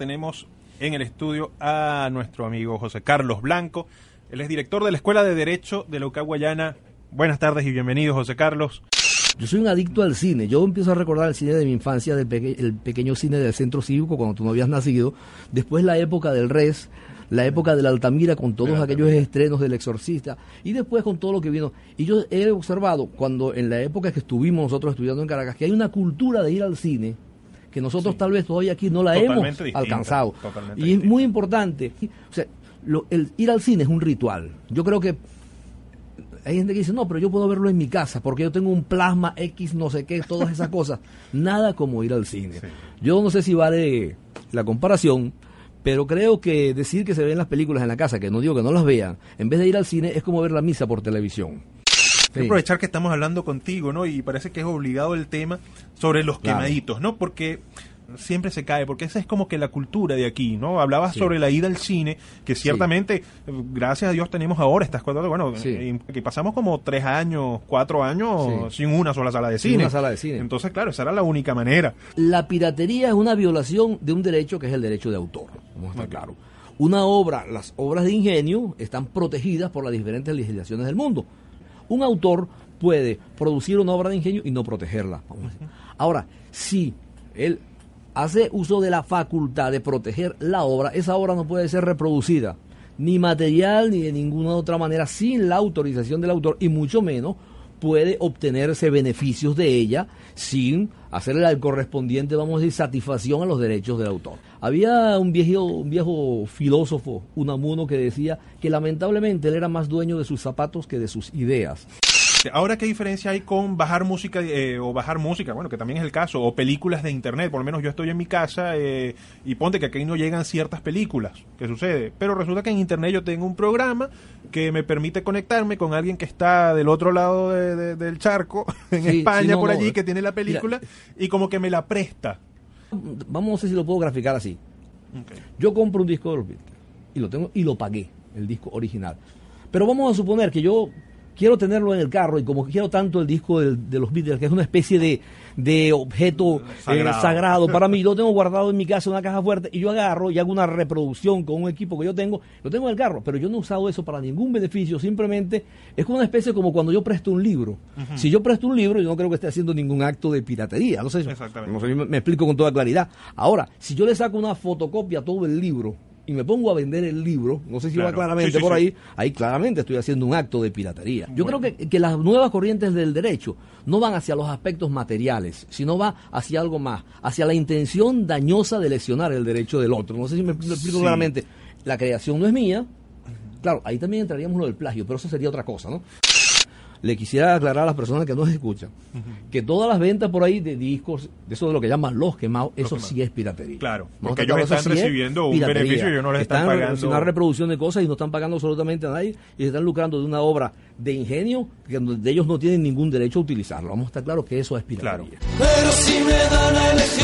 Tenemos en el estudio a nuestro amigo José Carlos Blanco. Él es director de la Escuela de Derecho de la Guayana. Buenas tardes y bienvenido, José Carlos. Yo soy un adicto al cine. Yo empiezo a recordar el cine de mi infancia, del el pequeño cine del centro cívico cuando tú no habías nacido. Después la época del Res, la época de la Altamira con todos aquellos estrenos del Exorcista y después con todo lo que vino. Y yo he observado cuando en la época que estuvimos nosotros estudiando en Caracas que hay una cultura de ir al cine que nosotros tal vez todavía aquí no la hemos alcanzado. Y es muy importante. O sea, el ir al cine es un ritual. Yo creo que hay gente que dice, no, pero yo puedo verlo en mi casa porque yo tengo un plasma X, no sé qué, todas esas cosas. Nada como ir al cine. Yo no sé si vale la comparación, pero creo que decir que se ven las películas en la casa, que no digo que no las vean, en vez de ir al cine es como ver la misa por televisión. Quiero aprovechar que estamos hablando contigo, ¿no? Y parece que es obligado el tema sobre los quemaditos, ¿no? Porque siempre se cae, porque esa es como que la cultura de aquí, ¿no? Hablabas sobre la ida al cine, que ciertamente, gracias a Dios tenemos ahora estas cosas, bueno, eh, que pasamos como tres años, cuatro años sin una sola sala de cine. Sin una sala de cine. Entonces, claro, esa era la única manera. La piratería es una violación de un derecho que es el derecho de autor, vamos a estar claro. Una obra, las obras de ingenio están protegidas por las diferentes legislaciones del mundo. Un autor puede producir una obra de ingenio y no protegerla. Ahora, si él hace uso de la facultad de proteger la obra, esa obra no puede ser reproducida ni material ni de ninguna otra manera sin la autorización del autor y mucho menos puede obtenerse beneficios de ella sin hacerle la correspondiente, vamos a decir, satisfacción a los derechos del autor. Había un viejo, un viejo filósofo, Unamuno, que decía que lamentablemente él era más dueño de sus zapatos que de sus ideas. Ahora, ¿qué diferencia hay con bajar música eh, o bajar música? Bueno, que también es el caso, o películas de internet. Por lo menos yo estoy en mi casa eh, y ponte que aquí no llegan ciertas películas. ¿Qué sucede? Pero resulta que en internet yo tengo un programa que me permite conectarme con alguien que está del otro lado del charco, en España, por allí, que tiene la película y como que me la presta. Vamos a ver si lo puedo graficar así. Yo compro un disco de los Beatles y lo tengo y lo pagué, el disco original. Pero vamos a suponer que yo quiero tenerlo en el carro y como quiero tanto el disco de, los Beatles, que es una especie de, de objeto eh, sagrado. para mí, lo tengo guardado en mi casa en una caja fuerte y yo agarro y hago una reproducción con un equipo que yo tengo, lo tengo en el carro, pero yo no he usado eso para ningún beneficio, simplemente es como una especie como cuando yo presto un libro. Si yo presto un libro, yo no creo que esté haciendo ningún acto de piratería, no sé, no sé me explico con toda claridad. Ahora, si yo le saco una fotocopia a todo el libro, y me pongo a vender el libro, no sé si va claramente por ahí, ahí claramente estoy haciendo un acto de piratería. Yo creo que, que, las nuevas corrientes del derecho no van hacia los aspectos materiales, sino va hacia algo más, hacia la intención dañosa de lesionar el derecho del otro. No sé si me explico claramente. La creación no es mía. Claro, ahí también entraríamos lo del plagio, pero eso sería otra cosa, ¿no? Le quisiera aclarar a las personas que nos escuchan que todas las ventas por ahí de discos, de eso de lo que llaman los quemados, eso sí es piratería. Claro, porque ellos están recibiendo un beneficio y ellos no les están, están pagando. una reproducción de cosas y no están pagando absolutamente a nadie y se están lucrando de una obra de ingenio que de ellos no tienen ningún derecho a utilizarlo. Vamos a estar claros que eso es piratería. Pero si me dan a elegir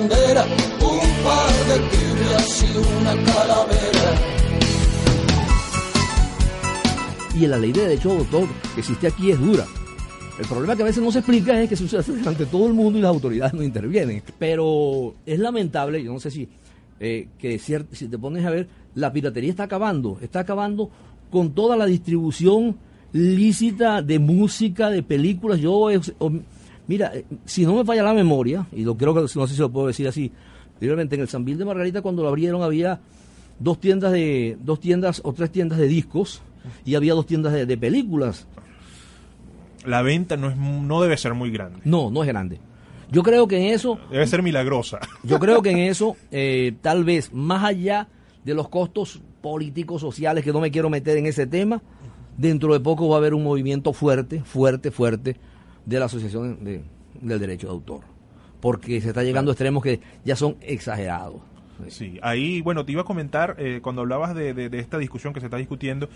un par de tibias y una calavera. Y la ley de derecho de autor que existe aquí es dura. El problema que a veces no se explica es que sucede ante todo el mundo y las autoridades no intervienen. Pero es lamentable, yo no sé si eh, que si te pones a ver, la piratería está acabando, está acabando con toda la distribución lícita de música, de películas. Yo, mira, eh, si no me falla la memoria, y lo creo que no sé si lo puedo decir así, realmente en el San de Margarita cuando lo abrieron había dos tiendas de dos tiendas o tres tiendas de discos y había dos tiendas de, de películas. La venta no es no debe ser muy grande. No, no es grande. Yo creo que en eso... Debe ser milagrosa. Yo creo que en eso, eh, tal vez, más allá de los costos políticos, sociales, que no me quiero meter en ese tema, dentro de poco va a haber un movimiento fuerte, fuerte, fuerte de la Asociación de- del Derecho de Autor. Porque se está llegando a extremos que ya son exagerados. Sí, ahí, bueno, te iba a comentar, eh, cuando hablabas de, de- de esta discusión que se está discutiendo,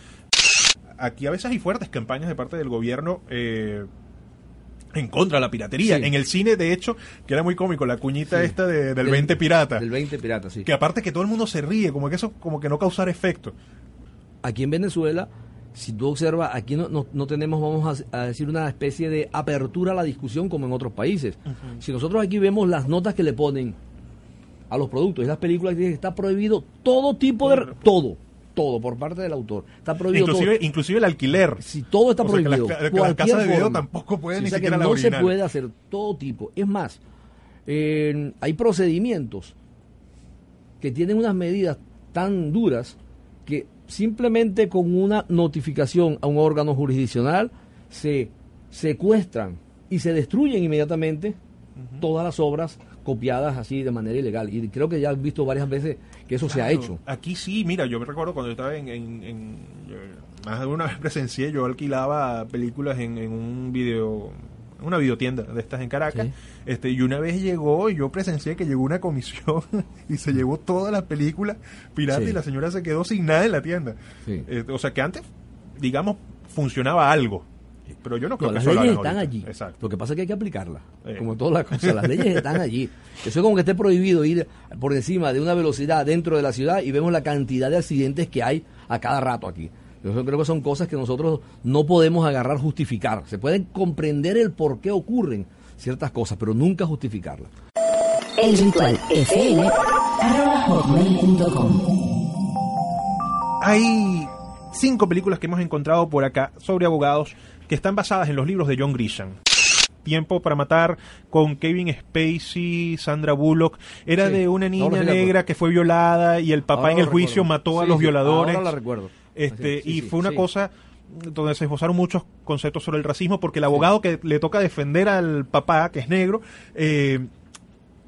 aquí a veces hay fuertes campañas de parte del gobierno eh, en contra de la piratería. Sí. En el cine, de hecho, que era muy cómico, la cuñita Sí. esta de- del 20 pirata, Del 20 pirata, sí. que aparte que todo el mundo se ríe, como que eso como que no causar efecto. aquí en Venezuela, si tú observas, aquí no, no- no tenemos, vamos a, a decir, una especie de apertura a la discusión como en otros países. Si nosotros aquí vemos las notas que le ponen a los productos y las películas, que está prohibido todo tipo de... Todo, todo, por parte del autor. Está prohibido Inclusive, todo. inclusive el alquiler. Si todo está O sea, que las prohibido. ca- que las cualquier casas de video forma. tampoco pueden Sí, ni o sea que siquiera la no original. se puede hacer todo tipo. Es más, eh, hay procedimientos que tienen unas medidas tan duras que simplemente con una notificación a un órgano jurisdiccional se secuestran y se destruyen inmediatamente todas las obras copiadas así de manera ilegal. Y creo que ya has visto varias veces que eso se ha hecho. Aquí sí, mira, yo me recuerdo cuando yo estaba en... en- en- yo más de una vez presencié, yo alquilaba películas en, en un video una videotienda de estas en Caracas, Sí. este y una vez llegó y yo presencié que llegó una comisión y se llevó todas las películas piratas Sí. y la señora se quedó sin nada en la tienda. Sí. Este, o sea que antes, digamos, funcionaba algo. Pero yo no creo No, que las eso lo leyes hagan están ahorita. allí. Exacto. Lo que pasa es que hay que aplicarlas. Eh. Como todas las cosas, las leyes están allí. Eso es como que esté prohibido ir por encima de una velocidad dentro de la ciudad y vemos la cantidad de accidentes que hay a cada rato aquí. Yo creo que son cosas que nosotros no podemos agarrar, justificar. Se pueden comprender el por qué ocurren ciertas cosas, pero nunca justificarlas. El ritual FM. Hay cinco películas que hemos encontrado por acá sobre abogados que están basadas en los libros de John Grisham. Tiempo para matar con Kevin Spacey, Sandra Bullock. Era Sí, de una niña negra que fue violada y el papá Ahora en el juicio recuerdo. mató a los sí, violadores. ahora la recuerdo. Este, Sí, y fue una sí. cosa donde se esbozaron muchos conceptos sobre el racismo porque el abogado que le toca defender al papá, que es negro, eh,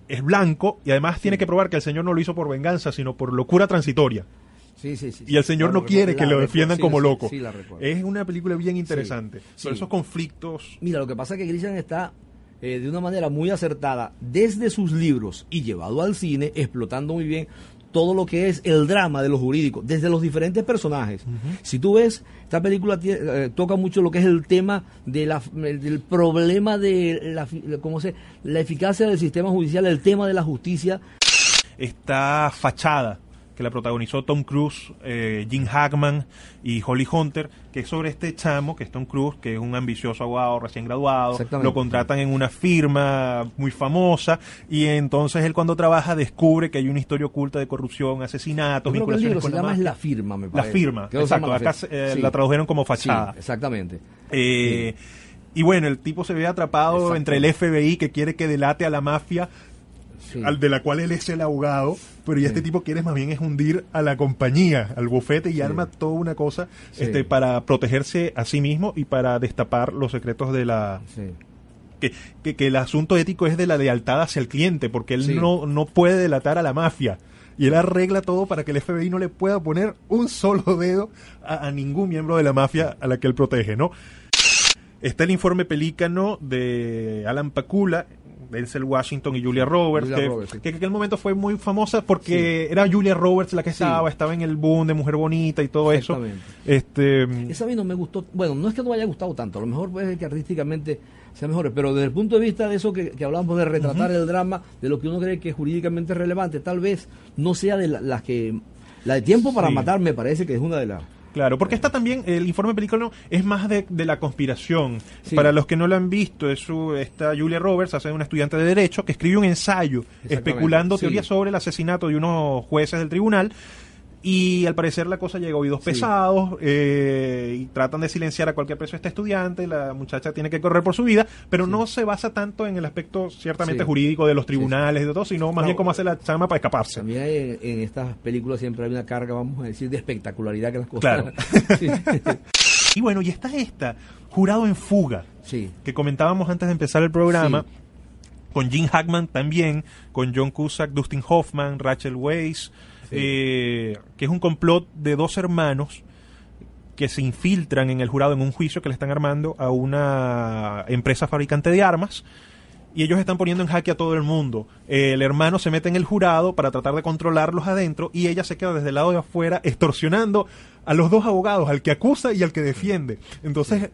es blanco y además tiene que probar que el señor no lo hizo por venganza, sino por locura transitoria. Sí, sí, sí, Y el señor no quiere que lo defiendan como loco. Es una película bien interesante. Sobre esos conflictos. Mira, lo que pasa es que Grisham está eh, de una manera muy acertada desde sus libros y llevado al cine, explotando muy bien todo lo que es el drama de los jurídicos, desde los diferentes personajes. Si tú ves, esta película eh, toca mucho lo que es el tema de la, el- del problema de la, ¿cómo se, la eficacia del sistema judicial, el tema de la justicia. Está Fachada, que la protagonizó Tom Cruise, eh, Jim Hackman y Holly Hunter, que es sobre este chamo, que es Tom Cruise, que es un ambicioso abogado recién graduado, lo contratan en una firma muy famosa y entonces él cuando trabaja descubre que hay una historia oculta de corrupción, asesinatos, que el vinculaciones libro con se la llama. La Firma, me La parece. firma, que se exacto. Acá eh, sí. la tradujeron como fachada. Sí, exactamente. Eh, Y bueno, el tipo se ve atrapado entre el FBI que quiere que delate a la mafia, Sí. al de la cual él es el abogado, pero y Sí. este tipo quiere más bien es hundir a la compañía, al bufete y arma toda una cosa este, para protegerse a sí mismo y para destapar los secretos de la... Que, que, que el asunto ético es de la lealtad hacia el cliente, porque él no, no puede delatar a la mafia. Y él arregla todo para que el FBI no le pueda poner un solo dedo a, a ningún miembro de la mafia a la que él protege, ¿no? Está el informe Pelícano de Alan Pakula, Denzel Washington y Julia Roberts, Julia que, Roberts, sí. que en aquel momento fue muy famosa porque era Julia Roberts la que Sí. estaba, estaba en el boom de Mujer Bonita y todo eso. Este, Esa a mí no me gustó. Bueno, no es que no me haya gustado tanto, a lo mejor puede ser que artísticamente sea mejor, pero desde el punto de vista de eso que, que hablábamos de retratar el drama, de lo que uno cree que es jurídicamente relevante, tal vez no sea de la- las que. La de tiempo para matar me parece que es una de las. Claro, porque está también, el informe pelícano es más de, de la conspiración. Sí. Para los que no lo han visto, es su, esta Julia Roberts, hace una estudiante de Derecho, que escribe un ensayo especulando sí. teorías sobre el asesinato de unos jueces del tribunal. Y al parecer la cosa llega a oídos Sí. pesados eh, y tratan de silenciar a cualquier preso a este estudiante. La muchacha tiene que correr por su vida, pero no se basa tanto en el aspecto ciertamente Sí. jurídico de los tribunales y de todo, sino más No, bien cómo hace la chama para escaparse. También hay en, en estas películas siempre hay una carga, vamos a decir, de espectacularidad que las cosas. Claro. Y bueno, y está esta, Jurado en Fuga. Sí. que comentábamos antes de empezar el programa, con Jim Hackman también, con John Cusack, Dustin Hoffman, Rachel Weisz, eh, que es un complot de dos hermanos que se infiltran en el jurado en un juicio que le están armando a una empresa fabricante de armas y ellos están poniendo en jaque a todo el mundo. el hermano se mete en el jurado para tratar de controlarlos adentro y ella se queda desde el lado de afuera extorsionando a los dos abogados, al que acusa y al que defiende. Entonces,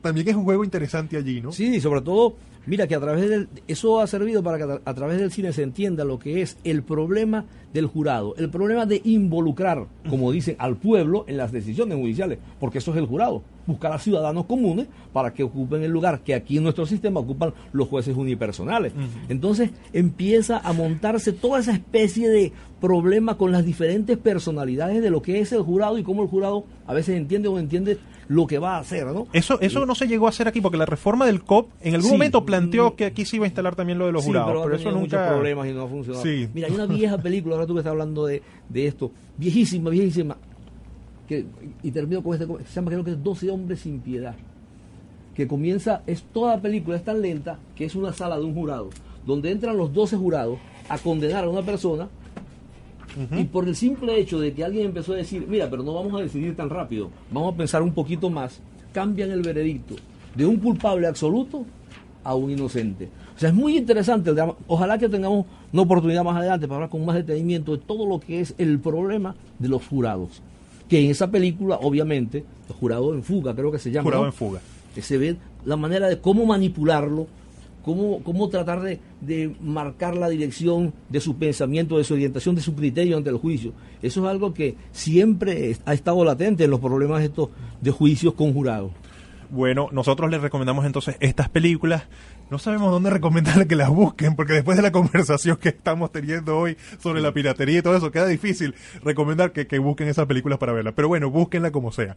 también es un juego interesante allí, ¿no? Sí, y sobre todo Mira que a través del, eso ha servido para que a, través del cine se entienda lo que es el problema del jurado, el problema de involucrar, como dicen, al pueblo en las decisiones judiciales, porque eso es el jurado, buscar a ciudadanos comunes para que ocupen el lugar que aquí en nuestro sistema ocupan los jueces unipersonales. Entonces empieza a montarse toda esa especie de problema con las diferentes personalidades de lo que es el jurado y cómo el jurado a veces entiende o no entiende lo que va a hacer, ¿no? Eso, eso no se llegó a hacer aquí porque la reforma del COP en algún momento planteó que aquí se iba a instalar también lo de los jurados, pero, eso nunca problemas y no ha funcionado. Mira, hay una vieja película, ahora tú que estás hablando de, esto, viejísima, viejísima, que, y termino con este, se llama creo que es 12 hombres sin piedad, que comienza, es toda la película, es tan lenta que es una sala de un jurado, donde entran los 12 jurados a condenar a una persona y por el simple hecho de que alguien empezó a decir, mira, pero no vamos a decidir tan rápido, vamos a pensar un poquito más, cambian el veredicto de un culpable absoluto a un inocente. O sea, es muy interesante el drama. Ojalá que tengamos una oportunidad más adelante para hablar con más detenimiento de todo lo que es el problema de los jurados. Que en esa película, obviamente, el jurado en fuga, creo que se llama. Jurado en fuga. Que se ve la manera de cómo manipularlo, cómo, cómo tratar de, de, marcar la dirección de su pensamiento, de su orientación, de su criterio ante el juicio. Eso es algo que siempre ha estado latente en los problemas estos de juicios con jurados. Bueno, nosotros les recomendamos entonces estas películas. No sabemos dónde recomendarle que las busquen, porque después de la conversación que estamos teniendo hoy sobre la piratería y todo eso, queda difícil recomendar que, que busquen esas películas para verlas. Pero bueno, búsquenla como sea.